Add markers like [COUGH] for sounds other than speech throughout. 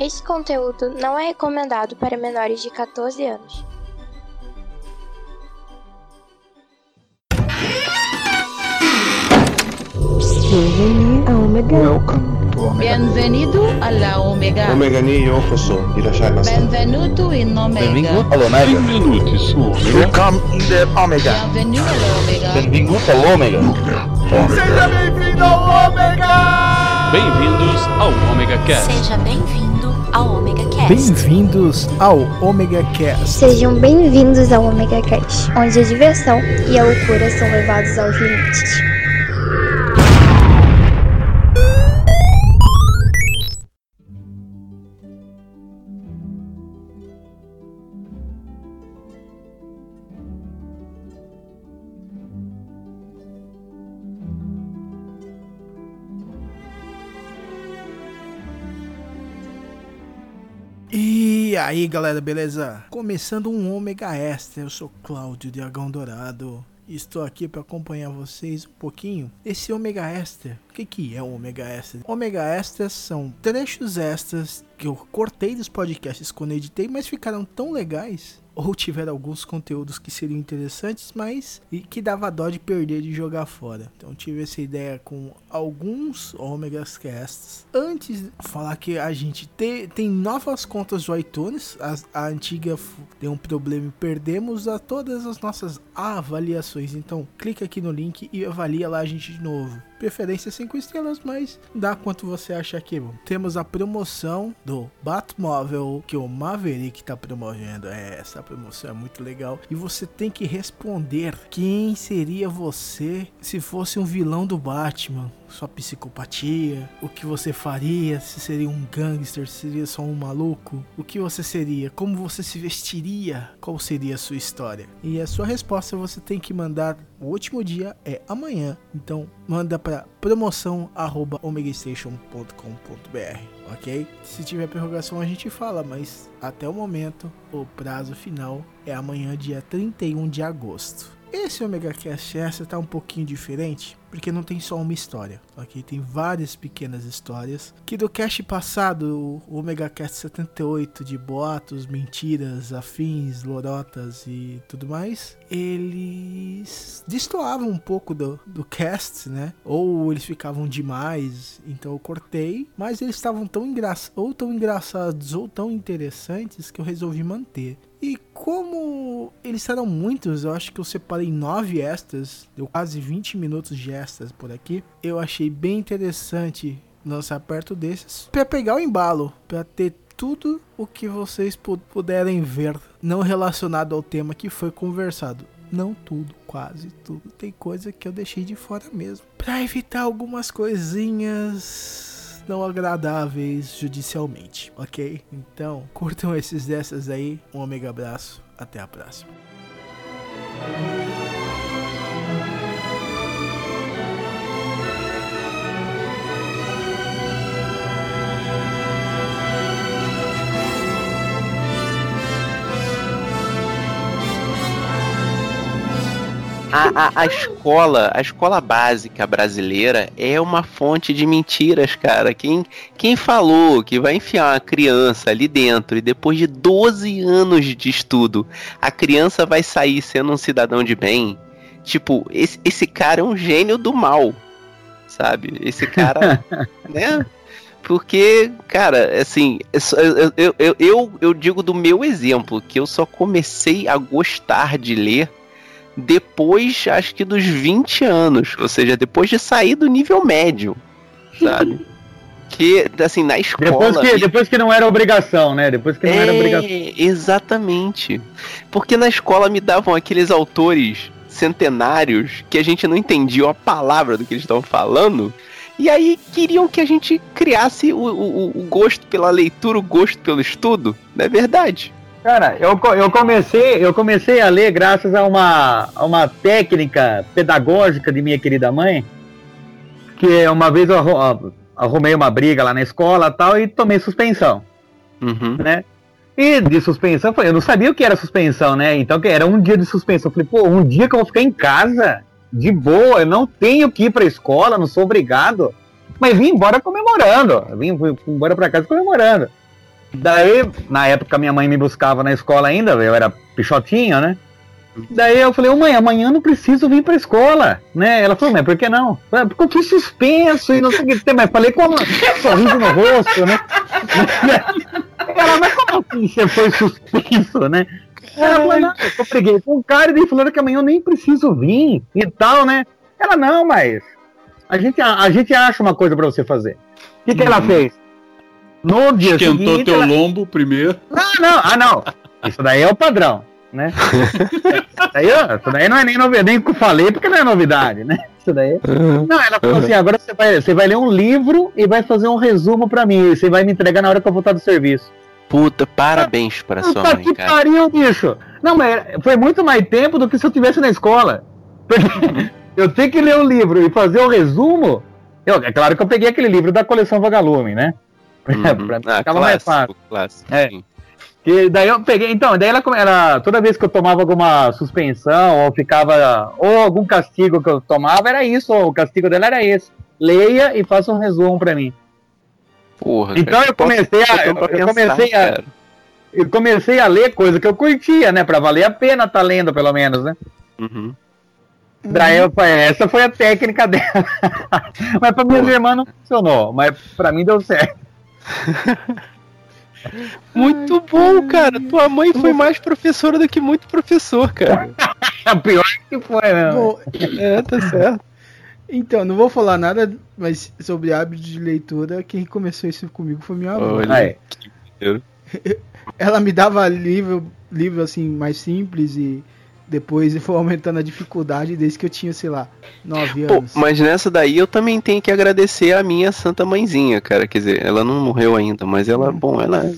Este conteúdo não é recomendado para menores de 14 anos. Bienvenue à Omega. Welcome to Omega. Bienvenido Omega. Omega ni yokoso. Irashai masu. Benvenuto in Omega. Benvingut all'Omega. Benvenuti su Omega. Welcome in the Omega. Bienvenido alla Omega. Benvingut all'Omega. Bem-vindos ao Omega Cast. Seja bem-vindo ao Omega Cast. Bem-vindos ao Omega Cast. Sejam bem-vindos ao Omega Cast, onde a diversão e a loucura são levados aos limites. Aí, galera, beleza? Começando um Omega Extra, eu sou Cláudio Dragão Dourado. e Estou aqui para acompanhar vocês um pouquinho esse Omega Extra. O que, que é um Omega Extra? Omega Extras são trechos extras que eu cortei dos podcasts quando editei, mas ficaram tão legais ou tiveram alguns conteúdos que seriam interessantes, mas e que dava dó de perder de jogar fora. Então tive essa ideia com alguns Omegas Casts. Antes de falar que a gente te, tem novas contas do iTunes, a, a antiga deu um problema e perdemos a todas as nossas avaliações. Então clica aqui no link e avalia lá a gente de novo. Preferência 5 estrelas, mas dá quanto você acha que é bom. Temos a promoção do Batmóvel que o Maverick tá promovendo. É, essa promoção é muito legal. E você tem que responder quem seria você se fosse um vilão do Batman. Sua psicopatia, o que você faria, se seria um gangster, se seria só um maluco, o que você seria, como você se vestiria, qual seria a sua história. E a sua resposta você tem que mandar, o último dia é amanhã, então manda para promoção@omegastation.com.br, ok? Se tiver prorrogação a gente fala, mas até o momento o prazo final é amanhã, dia 31 de agosto. Esse Omega Cast essa tá um pouquinho diferente, porque não tem só uma história, ok? Tem várias pequenas histórias. Que do cast passado, o Omega Cast 78 de boatos, mentiras, afins, lorotas e tudo mais, eles destoavam um pouco do, do cast, né? Ou eles ficavam demais, então eu cortei, mas eles estavam tão engraçados, ou tão engraçados, ou tão interessantes que eu resolvi manter. Como eles eram muitos, eu acho que eu separei nove extras, deu quase 20 minutos de extras por aqui. Eu achei bem interessante lançar perto desses para pegar o embalo, para ter tudo o que vocês pu- puderem ver não relacionado ao tema que foi conversado. Não tudo, quase tudo. Tem coisa que eu deixei de fora mesmo. Para evitar algumas coisinhas não agradáveis judicialmente, ok? Então, curtam esses dessas aí. Um omega abraço. Até a próxima. A, a, a escola, a escola básica brasileira é uma fonte de mentiras, cara. Quem, quem falou que vai enfiar uma criança ali dentro e depois de 12 anos de estudo, a criança vai sair sendo um cidadão de bem? Tipo, esse, esse cara é um gênio do mal, sabe? Esse cara, [LAUGHS] né? Porque, cara, assim, eu, eu, eu, eu, eu digo do meu exemplo, que eu só comecei a gostar de ler depois, acho que dos 20 anos, ou seja, depois de sair do nível médio, sabe? [LAUGHS] que, assim, na escola... Depois que, depois que não era obrigação, né? Depois que não é, era obrigação. Exatamente. Porque na escola me davam aqueles autores centenários que a gente não entendia a palavra do que eles estavam falando. E aí queriam que a gente criasse o, o, o gosto pela leitura, o gosto pelo estudo. Não é verdade? Cara, eu, eu, comecei, eu comecei a ler graças a uma, a uma técnica pedagógica de minha querida mãe, que uma vez eu arru- arrumei uma briga lá na escola tal, e tomei suspensão, Uhum. né? E de suspensão, eu não sabia o que era suspensão, né? Então era um dia de suspensão. Eu falei, pô, um dia que eu vou ficar em casa, de boa, eu não tenho que ir pra escola, não sou obrigado. Mas vim embora comemorando. Vim, fui embora pra casa comemorando. Daí, na época, minha mãe me buscava na escola ainda, eu era pichotinho, né? Daí eu falei, ô mãe, amanhã eu não preciso vir pra escola, né? Ela falou, mas por que não? "Ah, Porque eu fiz suspenso e não sei o que tem, mas falei com um sorriso no rosto, né? [LAUGHS] Ela, mas como assim você foi suspenso, né? Ela falou, não, eu peguei com o cara e daí falando que amanhã eu nem preciso vir e tal, né? Ela, não, mas a gente, a, a gente acha uma coisa pra você fazer. O que, que ela fez? No dia Esquentou seguinte, teu ela- lombo primeiro. não, não, ah, não. Isso daí é o padrão, né? [LAUGHS] Isso daí, ó, isso daí não é nem novidade, nem que eu falei, porque não é novidade, né? Isso daí. Não, ela falou assim: agora você vai, você vai ler um livro e vai fazer um resumo pra mim. E você vai me entregar na hora que eu voltar do serviço. Puta, parabéns pra sua Puta mãe, que cara. pariu, bicho! Não, mas foi muito mais tempo do que se eu tivesse na escola. Porque [LAUGHS] eu tenho que ler o livro e fazer o resumo. Eu, é claro que eu peguei aquele livro da coleção Vagalume, né? [LAUGHS] Uhum. pra mim Ah, ficava mais fácil. clássico. É. sim. E daí eu peguei, então, daí ela, ela toda vez que eu tomava alguma suspensão ou ficava ou algum castigo que eu tomava era isso, ou o castigo dela era esse. Leia e faça um resumo pra mim. Porra, Então cara, eu comecei a- eu, eu pensar, comecei a- cara. Eu comecei a ler coisa que eu curtia, né, Pra valer a pena estar lendo pelo menos, né? Uhum. Daí eu, essa foi a técnica dela. [LAUGHS] mas pra minhas irmãs não funcionou, mas pra mim deu certo. [LAUGHS] Muito bom, cara. Tua mãe foi mais professora do que muito professor, cara. A [LAUGHS] pior que foi, né? Bom, [LAUGHS] É, tá certo. então, não vou falar nada mas sobre hábito de leitura. Quem começou isso comigo foi minha avó. Olha. Ela me dava livro, livro assim, mais simples e depois foi aumentando a dificuldade desde que eu tinha, sei lá, 9 Pô, anos. mas nessa daí eu também tenho que agradecer a minha santa mãezinha, cara. Quer dizer, ela não morreu ainda, mas ela, bom, ela,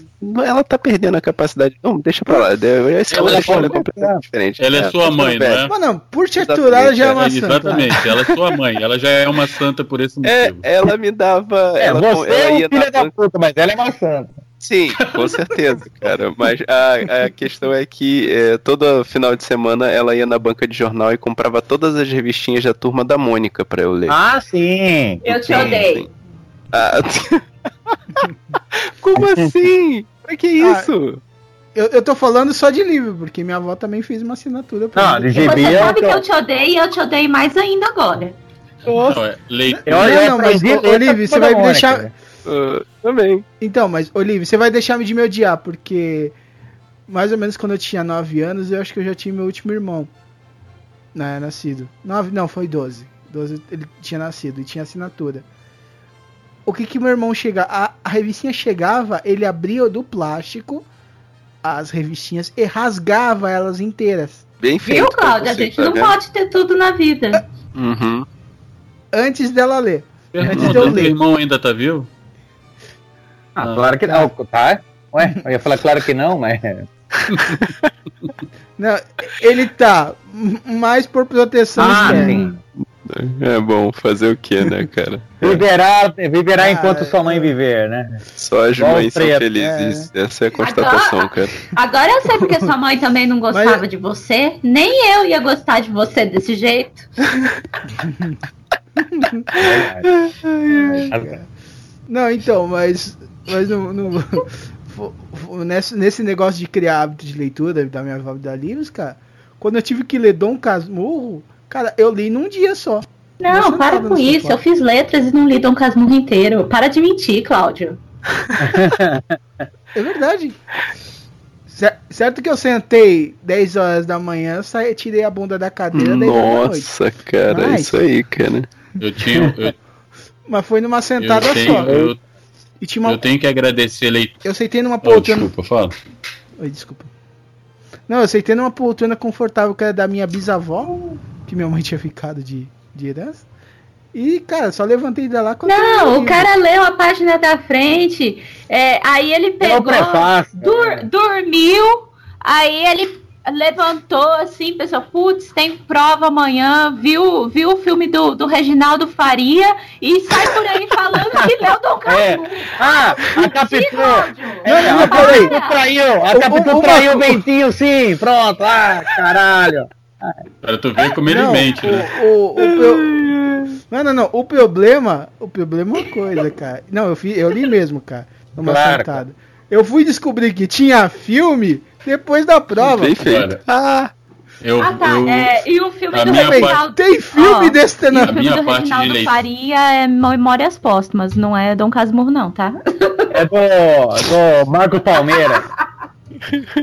ela tá perdendo a capacidade. Não, deixa pra lá. Essa é Ela é sua- completamente diferente. Ela é sua mãe, não é? Mas não, por te aturar ela já é uma É, santa. exatamente, ela é sua mãe. Ela já é uma santa por esse É, motivo. ela me dava. É, ela, você ela é ia um filho na da puta, mas ela é uma santa. Sim, com [LAUGHS] certeza, cara. Mas a, a questão é que é, todo final de semana ela ia na banca de jornal e comprava todas as revistinhas da turma da Mônica pra eu ler. Ah, sim. Eu te Sim, odeio. sim. Ah, [LAUGHS] Como assim? Pra que Ah, isso? Eu, eu tô falando só de livro, porque minha avó também fez uma assinatura pra Não, mim. você eu, sabe que eu te odeio e eu te odeio mais ainda agora. Não, é leitura. Não, eu não, mas, aprendi ô, a ler Olívio, com a você vai me deixar- Ah, também. Então, mas, Olívio, você vai deixar de me odiar, porque mais ou menos quando eu tinha 9 anos, eu acho que eu já tinha meu último irmão. Né, nascido. 9, não, foi 12. 12 ele tinha nascido e tinha assinatura. O que que meu irmão chega? A, a revistinha chegava, ele abria do plástico as revistinhas e rasgava elas inteiras. Bem feito. Viu, Cláudia? A gente tá não vendo? pode ter tudo na vida. Uhum. Antes dela ler. Antes de eu ler. irmão ainda tá vivo? Ah, claro que não, tá? Ué, eu ia falar claro que não, mas. [LAUGHS] Não, ele tá mais por proteção Ah, externa. sim. É bom fazer o que, né, [LAUGHS] cara? Viverá, viverá Ah, enquanto é. sua mãe viver, né? Só as Igual mães são felizes. Essa é a constatação, cara. Agora eu sei porque sua mãe também não gostava Mas- de você. Nem eu ia gostar de você desse jeito. [LAUGHS] Não, então, mas. Mas não. nesse, nesse negócio de criar hábito de leitura da minha avó da livros, cara, quando eu tive que ler Dom Casmurro, cara, eu li num dia só. Não, para com isso. Eu fiz letras e não li Dom Casmurro inteiro. Para de mentir, Cláudio. É verdade. Cer- Certo que eu sentei 10 horas da manhã, saí, tirei a bunda da cadeira 10 horas da noite. Nossa, cara, Mas- isso aí, cara. Eu tinha. Eu, Mas foi numa eu sentada tenho, só. eu, E tinha uma, eu tenho que agradecer leitura. eu sentei numa Oh, poltrona. desculpa, fala. Oi, desculpa. Não, eu sentei numa poltrona confortável que era da minha bisavó, que minha mãe [LAUGHS] tinha ficado de, de herança. E, cara, só levantei da lá quando eu Não, o cara leu a página da frente, é, aí ele É pegou, prefácio. dur- dormiu, aí ele levantou assim, pensou, putz, tem prova amanhã, viu, viu o filme do, do Reginaldo Faria e sai por aí falando que [LAUGHS] leu Dom É. Casmurro. Ah, a Capitu. É, Não, a não, peraí. Traiu. A O- Capitu traiu o- Bentinho, sim. Pronto. Ah, caralho. Para tu ver como ele Não, mente, o, né? o, o pro- Não, não, não. O problema. O problema é uma coisa, cara. Não, eu, fi, eu li mesmo, cara. Numa Claro, sentada. Eu fui descobrir que tinha filme depois da prova. Bem feito. Ah, eu, Ah, tá. eu- É, e o filme a do Reginaldo. tem filme Ó, desse E o tenor. A filme do de Reginaldo. Faria é Memórias Póstumas, não é Dom Casmurro, não, tá? É do, do Marco Palmeira.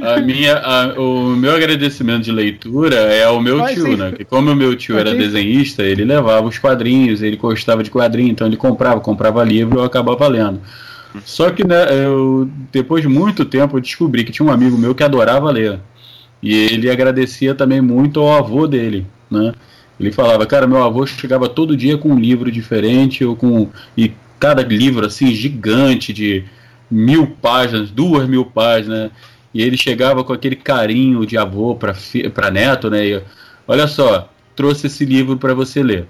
A minha, a- o meu agradecimento de leitura é ao meu Mas tio, sim. né? Que como o meu tio era sim. desenhista, ele levava os quadrinhos, ele gostava de quadrinho, então ele comprava, comprava livro e eu acabava lendo. Só que né, eu, depois de muito tempo eu descobri que tinha um amigo meu que adorava ler. E ele agradecia também muito ao avô dele, né? Ele falava, cara, meu avô chegava todo dia com um livro diferente, ou com. E cada livro assim, gigante, de mil páginas, duas mil páginas. E ele chegava com aquele carinho de avô para para neto, né? E, Olha só, trouxe esse livro para você ler.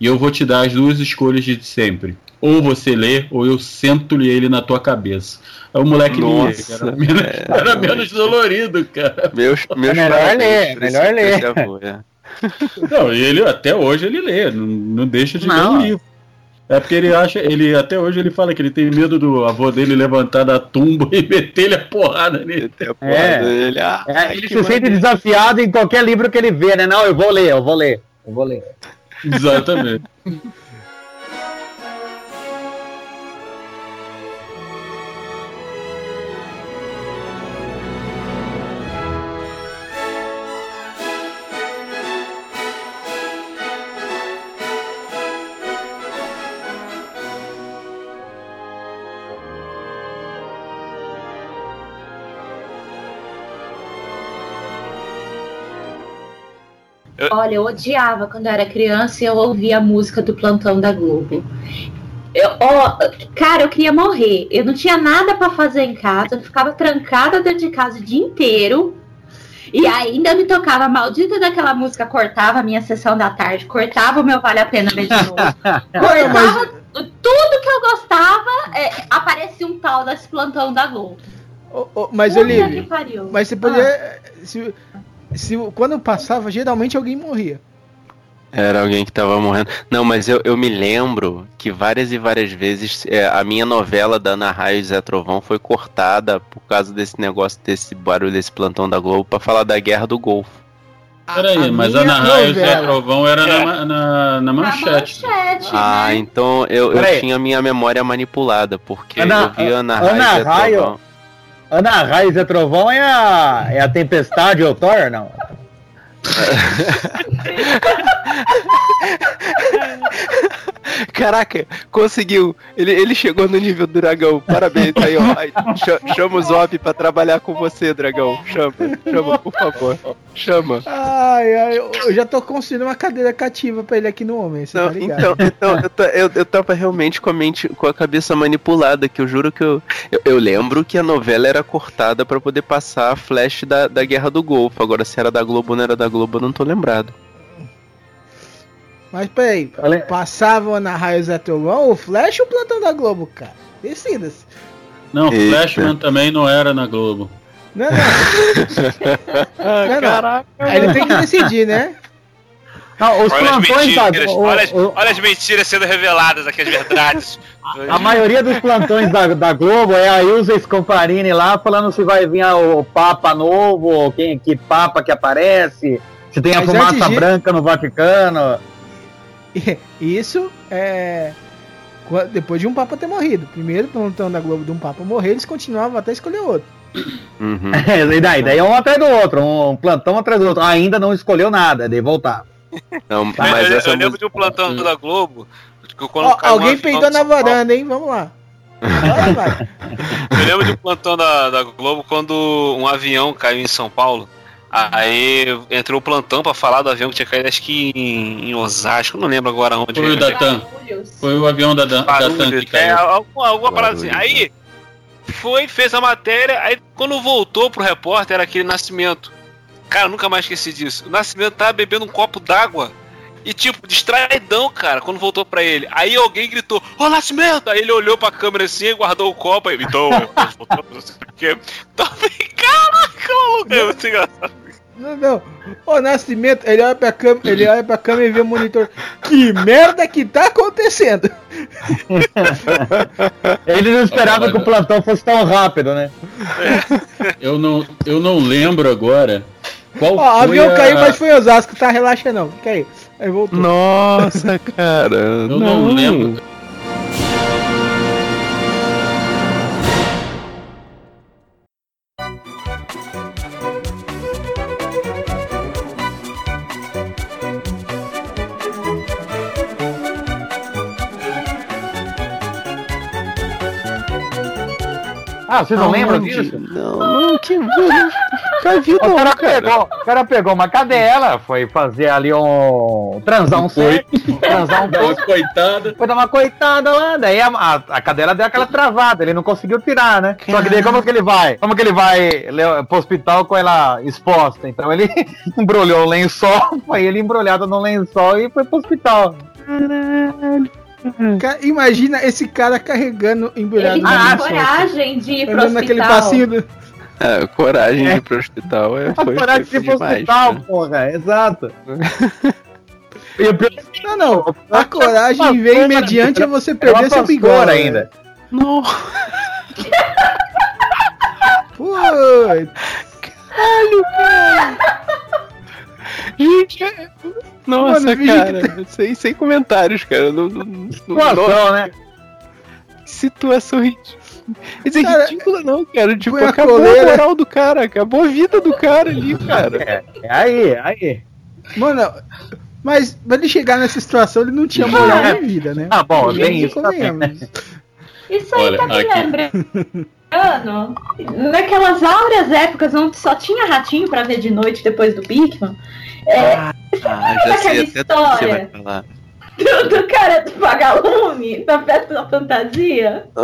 E eu vou te dar as duas escolhas de sempre. Ou você lê, ou eu sento-lhe ele na tua cabeça. Aí o moleque lia, Nossa, cara. Era [LAUGHS] menos, é, era menos dolorido, cara. meus, meus melhor parabéns ler, melhor ler. avô, é. Não, e ele até hoje ele lê, não, não deixa de Não. ler o livro. É porque ele acha, ele até hoje ele fala que ele tem medo do avô dele levantar da tumba [LAUGHS] e meter ele a porrada nele. A É. porra dele. Ah, É, ele se sente desafiado em qualquer livro que ele vê, né? Não, eu vou ler, eu vou ler, eu vou ler. Exatamente. Olha, eu odiava quando eu era criança e eu ouvia a música do plantão da Globo. Eu, ó, cara, eu queria morrer. Eu não tinha nada pra fazer em casa, eu ficava trancada dentro de casa o dia inteiro. E ainda me tocava a maldita daquela música, cortava a minha sessão da tarde, cortava o meu Vale a Pena Ver de novo. [LAUGHS] cortava tudo que eu gostava, é, aparecia um tal desse plantão da Globo. Ô, ô, mas Puta ele. que pariu. Mas você podia. Se, se, quando passava, geralmente alguém morria. Era alguém que tava morrendo. Não, mas eu, eu me lembro que várias e várias vezes é, a minha novela da Ana Raio e Zé Trovão foi cortada por causa desse negócio, desse barulho, desse plantão da Globo, pra falar da guerra do Golfo. Peraí, a mas Ana Raio e Zé Trovão era É. na, na, na manchete. Manchete, Ah, né? então eu, eu tinha a minha memória manipulada, porque Ana- eu vi Ana Ana Raio e Zé Raio? Trovão. Ana Raiz e Trovão é a, é a Tempestade ou Thor, não? Caraca, conseguiu. Ele, ele chegou no nível do dragão. Parabéns, aí, ó. Cha- Chama o Zop pra trabalhar com você, dragão. Chama, chama, por favor. Chama. Ai, ai, eu, já tô construindo uma cadeira cativa pra ele aqui no homem, você Não, tá então, então eu, ta- eu, eu tava realmente com a mente, com a cabeça manipulada, que eu juro que eu. Eu, eu lembro que a novela era cortada pra poder passar a flash da, da Guerra do Golfo. Agora, se era da Globo ou não era da Globo, eu não tô lembrado. Mas peraí, Ale- passavam na Raio Zé Trovão, o Flash ou o Plantão da Globo, cara? Decida-se. Não, Eita. Flashman também não era na Globo. Não, não. [LAUGHS] não, não. Aí ele tem que decidir, né? Não, os Olha as plantões da mentiras, o- olha, as- o- olha as mentiras sendo reveladas aqui, as verdades. A maioria dos plantões da, da Globo é a Ilza Scomparini lá falando se vai vir o Papa novo, ou quem, que Papa que aparece, se tem a Mas fumaça de- branca no Vaticano. [LAUGHS] Isso é. Depois de um Papa ter morrido. Primeiro plantão da Globo de um Papa morrer, eles continuavam até escolher outro. Uhum. [LAUGHS] e daí, daí é um atrás do outro, um plantão atrás do outro. Ainda não escolheu nada, daí voltar. Não, Mas eu, essa eu lembro de um plantão da Globo. Ó, alguém peidou na São Paulo- varanda, hein? Vamos lá. Vai. Eu lembro de um plantão da, da Globo quando um avião caiu em São Paulo. Aí entrou o plantão pra falar do avião que tinha caído, acho que em, em Osasco, não lembro agora onde. Foi o da TAM. Foi o avião da, da, da TAM que é, caiu. alguma, alguma parada assim. Aí foi, fez a matéria, aí quando voltou pro repórter era aquele Nascimento. Cara, eu nunca mais esqueci disso. O Nascimento tava bebendo um copo d'água. E tipo, distraidão, cara, quando voltou pra ele. Aí alguém gritou, ô Nascimento! Aí ele olhou pra câmera assim e guardou o copo. Aí então, voltamos, não sei o quê. Então, caraca, maluco, é muito engraçado. Não, não. O Nascimento, ele olha pra câmera, ele olha pra câmera e vê o monitor. Que merda que tá acontecendo? [LAUGHS] Ele não esperava que o plantão fosse tão rápido, né? Eu não, eu não lembro agora qual Ó, avião a... caiu, mas foi Osasco, tá? Relaxa não. Fica aí. Aí voltou. Nossa, cara. Eu não lembro. Ah, vocês não lembram disso? Não, não, que. Vi, O cara, cara. pegou, o cara pegou uma cadela, foi fazer ali um. transar um transar um pouco, [LAUGHS] coitada. foi dar uma coitada lá, daí a, a, a cadela deu aquela travada, ele não conseguiu tirar, né? Só que daí como que ele vai? Como que ele vai pro hospital com ela exposta? Então ele [LAUGHS] embrulhou o lençol, [LAUGHS] foi ele embrulhado no lençol e foi pro hospital. Ca- Imagina esse cara carregando embrulhado Ele lençol, coragem de ir pro Andando naquele hospital. passinho do... É, coragem de ir pro hospital é, A foi, coragem foi de ir pro demais. hospital, né? porra, exato. É Não, não. A coragem vem mediante a você era perder seu bigode ainda. Não. [LAUGHS] Pô, Gente, é- nossa, Mano, cara, sem, sem comentários, cara. Não, não, não, Situação, né? que situação ridícula. Isso é Cara, ridícula, não, cara. Tipo, a acabou coleira. a moral do cara, acabou a vida do cara ali, [LAUGHS] cara. É, é aí, é aí. mano, mas pra ele chegar nessa situação, ele não tinha moral É. de vida, né? Ah, bom, tem isso também, convenhamos. Isso aí Olha, tá me aqui- [LAUGHS] Naquelas áureas épocas onde só tinha ratinho pra ver de noite depois do Bigman. É, Ah, já sei você história? do, do cara do vagalume, da festa da fantasia. Ah,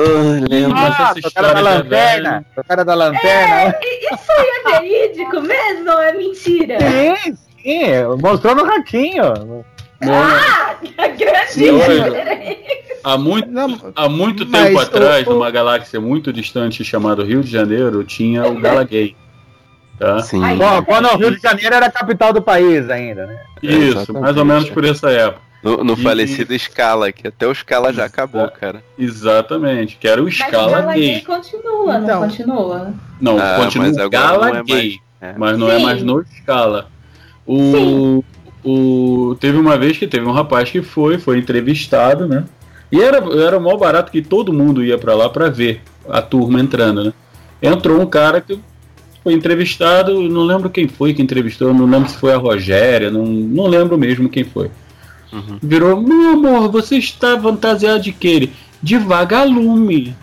lembro. Mas essa Ah, o cara história da é lanterna. O cara da lanterna. E- Isso aí é verídico mesmo ou é mentira? Sim, sim. Mostrou no ratinho. Ah, [LAUGHS] grande diferença. Há muito, Não, há muito mas tempo o- atrás, o- numa galáxia muito distante chamada Rio de Janeiro, tinha o Galagay. Tá? Sim. Bom, quando o Rio de Janeiro era a capital do país ainda, né? Isso, Exatamente. mais ou menos por essa época. No, no E- falecido Scala, que até o Scala já acabou, cara. Exatamente, que era o Mas o Scala Gala Gay continua, Então. não continua? Não, Ah, continua mas Gala não é Gay, É. mas não é Sim. mais no Scala. O, o, teve uma vez que teve um rapaz que foi, foi entrevistado, né? E era, era o maior barato que todo mundo ia pra lá pra ver a turma entrando, né? Entrou um cara que foi entrevistado, não lembro quem foi que entrevistou, não lembro se foi a Rogéria, não, não lembro mesmo quem foi. Uhum. Virou, meu amor, você está fantasiado de quê? Ele, De vagalume.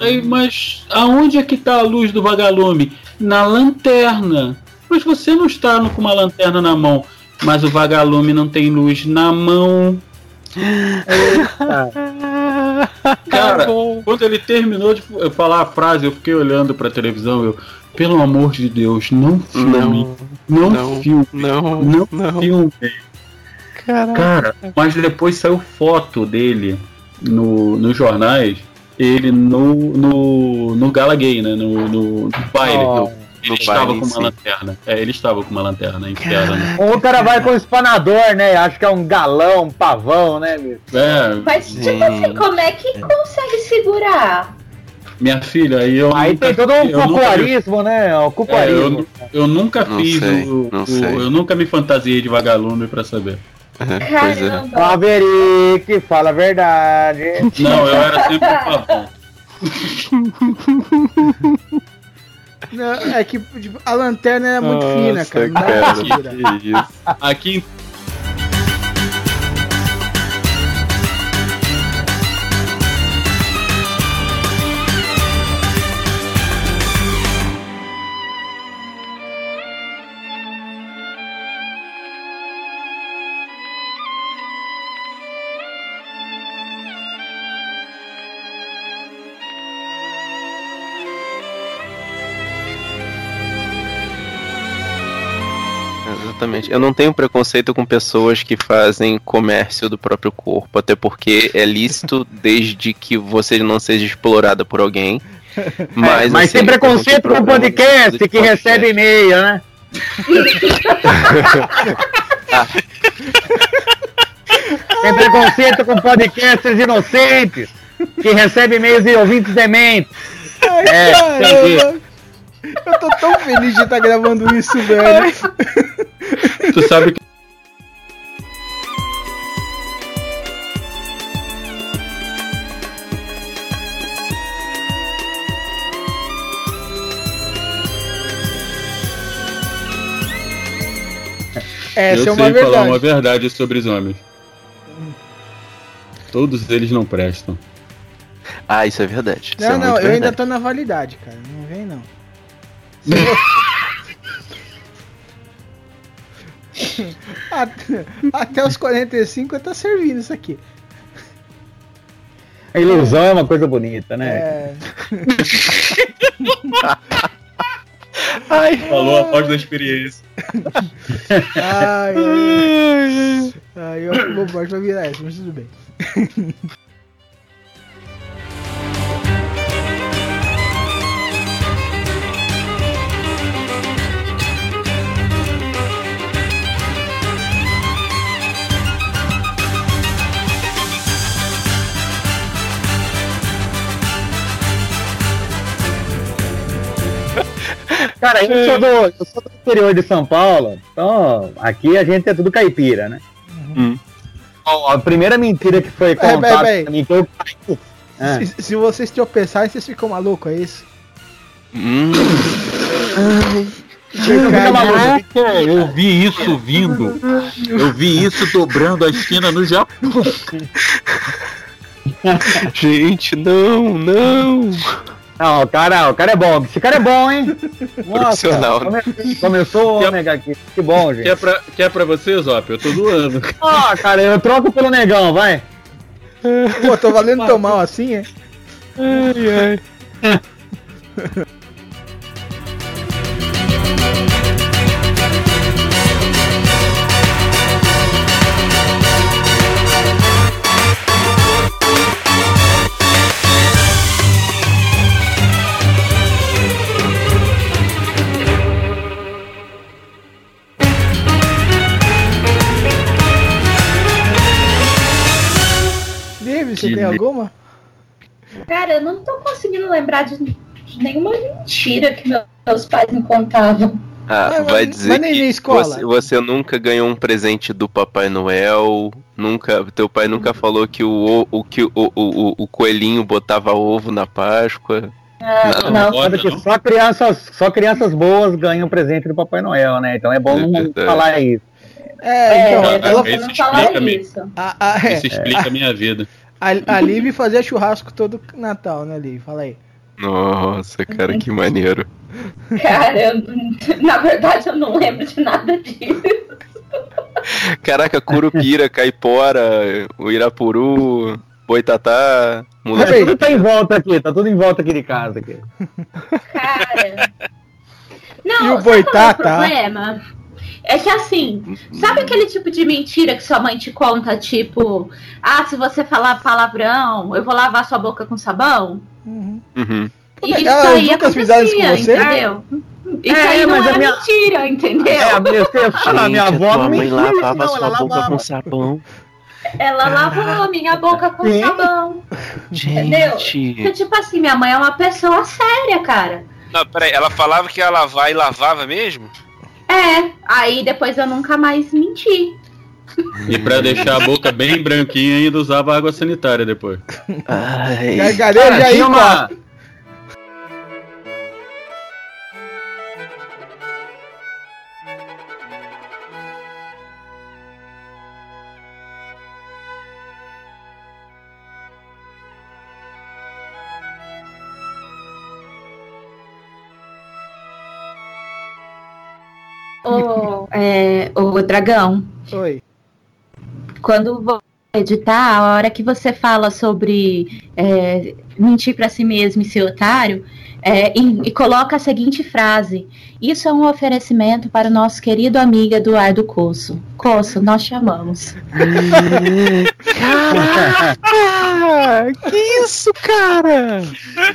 Aí, mas aonde é que tá a luz do vagalume? Na lanterna. Mas você não está com uma lanterna na mão. Mas o vagalume não tem luz na mão. Cara, quando ele terminou de falar a frase, eu fiquei olhando pra televisão, eu, pelo amor de Deus, não filme, Não, não, não, filme, não, não, não. filme. Caraca. Cara, mas depois saiu foto dele no, nos jornais, ele no, no, no Gala Gay, né? No, no, no baile. Ó, ele estava baile com uma lanterna. É, ele estava com uma lanterna interna. né? Um cara vai com espanador, né? Acho que é um galão, um pavão, né, bicho? É, Mas, tipo Sim. assim, como é que consegue segurar? minha filha, aí eu. Aí nunca- tem todo um cucuarismo, né? O É, eu, eu nunca Não fiz sei, o, o-. Eu nunca me fantasiei de vagalume pra saber. pois é. Caramba. Maverick, fala a verdade. Não, eu era sempre um pavão. [LAUGHS] Não, é que tipo, a lanterna era muito Nossa, fina, cara. Não dá pra cara, que isso. Aqui Eu não tenho preconceito com pessoas que fazem comércio do próprio corpo, até porque é lícito [LAUGHS] desde que você não seja explorada por alguém. Mas, Mas assim, tem preconceito com problema podcast que recebe e-mail, né? [LAUGHS] Tem preconceito com podcasters inocentes que recebem e-mails de ouvintes dementes. Ai, É, caramba. [LAUGHS] Eu tô tão feliz de estar gravando isso, velho. Tu sabe que. Essa eu é uma sei verdade. falar uma verdade sobre os homens. Todos eles não prestam. Ah, isso é verdade. isso Não, é não, eu ainda verdade. tô na validade, cara. Não vem, não. [LAUGHS] até, até os 45 eu tô servindo isso aqui. A ilusão é uma coisa bonita, né? É. [LAUGHS] Falou após da experiência. Ai, ai. Ai, eu bobagem pra virar essa, mas tudo bem. [LAUGHS] Cara, eu sou, do, eu sou do interior de São Paulo, então aqui a gente é tudo caipira, né? Hum. Ó, A primeira mentira que foi contada pra mim que eu caí. Ah. Se, se vocês tropeçarem, vocês ficam malucos, é isso? Hum. Caraca, eu vi isso vindo. Eu vi isso dobrando a esquina no Japão. [LAUGHS] Gente, não, não. Não, o cara, o cara é bom. Esse cara é bom, hein? [LAUGHS] Profissional, né? come- começou o ômega aqui. Que bom, gente. Quer pra, quer pra você, Zop? Eu tô doando. [LAUGHS] Ah, cara, eu troco pelo negão, vai. Pô, tô valendo tão mal assim, é? Ai, ai. [LAUGHS] Você Que tem alguma? Cara, eu não tô conseguindo lembrar de, de nenhuma mentira que meu- meus pais me contavam. Ah, Mas- vai dizer que você, você nunca ganhou um presente do Papai Noel, nunca, teu pai nunca falou que o, o, que o, o, o, o coelhinho botava ovo na Páscoa. Ah, Não, não. pode, não. só crianças, só crianças boas ganham presente do Papai Noel, né? Então é bom É não falar isso. É, então, É, ela, Isso não falar isso. é, Isso explica a minha vida. A, a Liv fazia churrasco todo Natal, né, Liv? Fala aí. Nossa, cara, que maneiro. [LAUGHS] Cara, eu, na verdade eu não lembro de nada disso. Caraca, Curupira, Caipora, o Irapuru, Boitatá, Mula. Peraí. Tudo tá em volta aqui, tá tudo em volta aqui de casa. Aqui. Cara. [LAUGHS] Não, E o boitatá? qual é o problema? É que assim, sabe aquele tipo de mentira que sua mãe te conta, tipo, ah, se você falar palavrão, eu vou lavar sua boca com sabão? Uhum. Uhum. Isso Elas aí nunca acontecia, fizeram isso com você? entendeu? Isso É, aí não mas é a minha- mentira, entendeu? É, a minha, eu falo, a minha Gente, avó não mãe lavava sua ela boca lavava. com sabão. Ela lavou a minha boca com Sim. sabão. Entendeu? Porque, Gente. tipo assim, minha mãe é uma pessoa séria, cara. Não, peraí, ela falava que ia lavar e lavava mesmo? É, aí depois eu nunca mais menti. E pra deixar a boca bem branquinha, ainda usava água sanitária depois. Ai. Gargareja Cara, aí, uma, Ô, é, ô dragão, Oi. quando editar, a hora que você fala sobre é, mentir para si mesmo e ser otário, é, e, e, coloca a seguinte frase: Isso é um oferecimento para o nosso querido amigo Eduardo Coço. Coço, nós te amamos. Caraca! que isso, cara?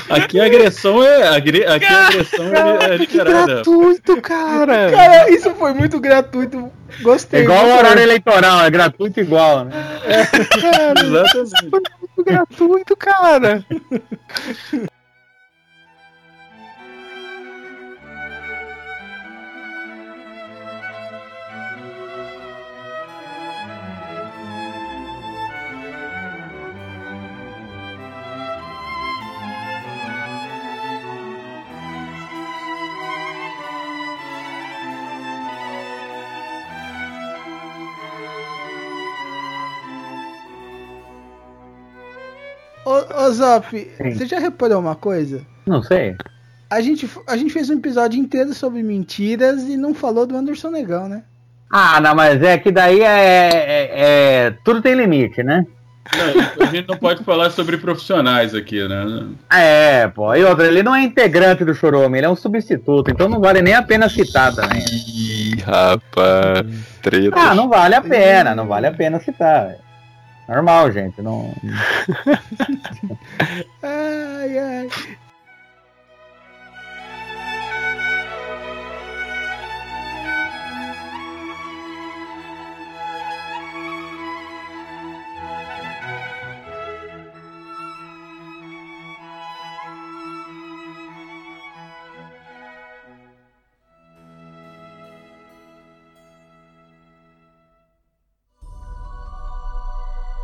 Aqui a agressão é. Aqui a agressão é, é liberada. Gratuito, cara! Cara, isso foi muito gratuito. Gostei. É igual o horário eleitoral, é gratuito igual, né? Cara, [LAUGHS] Exatamente. foi muito gratuito, cara! Ô, ô Zop, você já reparou uma coisa? Não sei. A gente, a gente fez um episódio inteiro sobre mentiras e não falou do Anderson Negão, né? Ah, não, mas é que daí é, é- é- Tudo tem limite, né? Não, a gente não pode falar sobre profissionais aqui, né? É, pô. E outra, ele não é integrante do Chorome, ele é um substituto, então não vale nem a pena citar também. Ih, rapaz, treta. Ah, não vale a pena, não vale a pena citar. velho. Normal, gente. Não... [LAUGHS] [LAUGHS] Ai, ai.